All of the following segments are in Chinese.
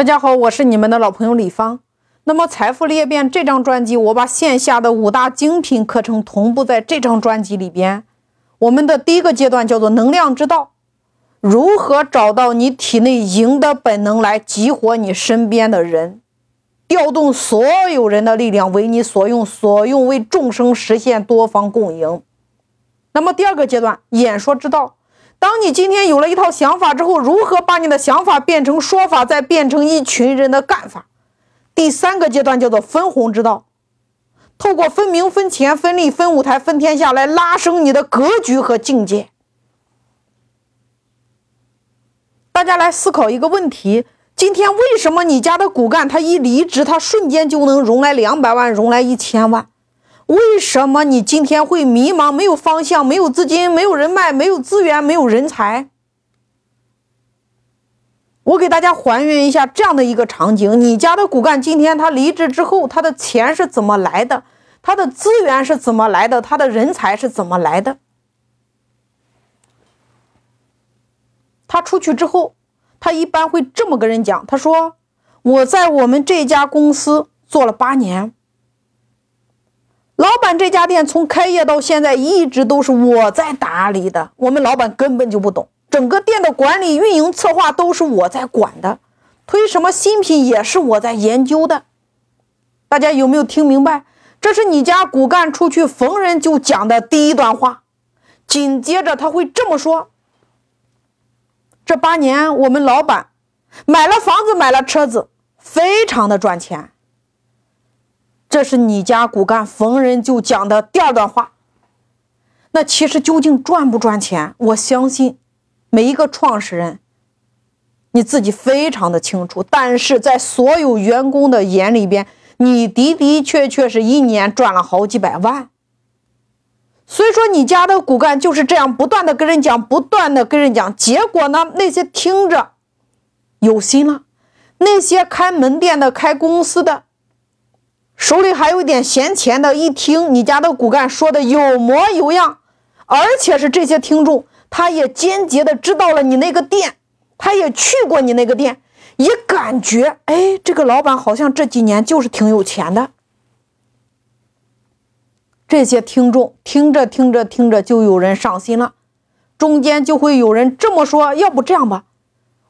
大家好，我是你们的老朋友李芳。那么《财富裂变》这张专辑，我把线下的五大精品课程同步在这张专辑里边。我们的第一个阶段叫做能量之道，如何找到你体内赢的本能来激活你身边的人，调动所有人的力量为你所用，所用为众生实现多方共赢。那么第二个阶段演说之道。当你今天有了一套想法之后，如何把你的想法变成说法，再变成一群人的干法？第三个阶段叫做分红之道，透过分名、分钱、分利、分舞台、分天下来拉升你的格局和境界。大家来思考一个问题：今天为什么你家的骨干他一离职，他瞬间就能融来两百万，融来一千万？为什么你今天会迷茫？没有方向，没有资金，没有人脉，没有资源，没有人才。我给大家还原一下这样的一个场景：你家的骨干今天他离职之后，他的钱是怎么来的？他的资源是怎么来的？他的人才是怎么来的？他出去之后，他一般会这么跟人讲：“他说我在我们这家公司做了八年。”老板这家店从开业到现在一直都是我在打理的，我们老板根本就不懂，整个店的管理、运营、策划都是我在管的，推什么新品也是我在研究的。大家有没有听明白？这是你家骨干出去逢人就讲的第一段话，紧接着他会这么说：这八年我们老板买了房子，买了车子，非常的赚钱。这是你家骨干逢人就讲的第二段话。那其实究竟赚不赚钱？我相信每一个创始人你自己非常的清楚。但是在所有员工的眼里边，你的的确确是一年赚了好几百万。所以说，你家的骨干就是这样不断的跟人讲，不断的跟人讲。结果呢，那些听着有心了，那些开门店的、开公司的。手里还有点闲钱的，一听你家的骨干说的有模有样，而且是这些听众，他也间接的知道了你那个店，他也去过你那个店，也感觉，哎，这个老板好像这几年就是挺有钱的。这些听众听着听着听着，就有人上心了，中间就会有人这么说：要不这样吧，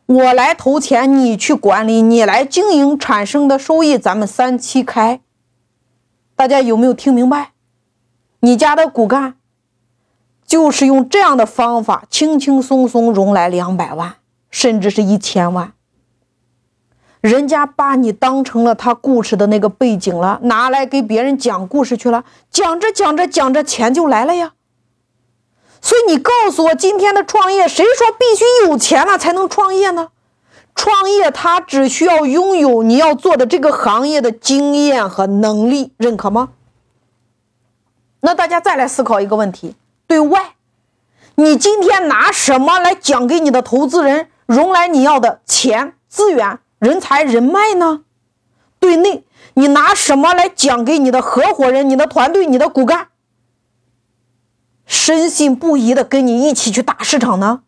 我来投钱，你去管理，你来经营，产生的收益咱们三七开。大家有没有听明白？你家的骨干就是用这样的方法，轻轻松松融来两百万，甚至是一千万。人家把你当成了他故事的那个背景了，拿来给别人讲故事去了，讲着讲着讲着，钱就来了呀。所以你告诉我，今天的创业，谁说必须有钱了才能创业呢？创业，他只需要拥有你要做的这个行业的经验和能力，认可吗？那大家再来思考一个问题：对外，你今天拿什么来讲给你的投资人融来你要的钱、资源、人才、人脉呢？对内，你拿什么来讲给你的合伙人、你的团队、你的骨干，深信不疑的跟你一起去打市场呢？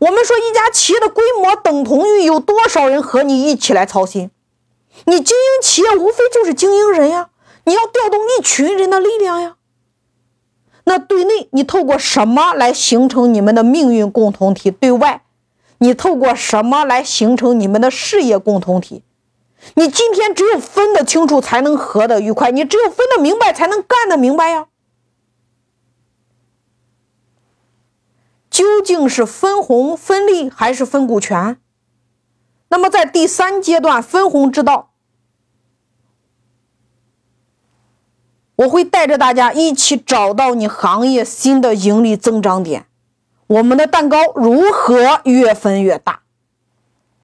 我们说，一家企业的规模等同于有多少人和你一起来操心。你经营企业，无非就是经营人呀，你要调动一群人的力量呀。那对内，你透过什么来形成你们的命运共同体？对外，你透过什么来形成你们的事业共同体？你今天只有分得清楚，才能合得愉快；你只有分得明白，才能干得明白呀。究竟是分红分利还是分股权？那么在第三阶段分红之道，我会带着大家一起找到你行业新的盈利增长点，我们的蛋糕如何越分越大？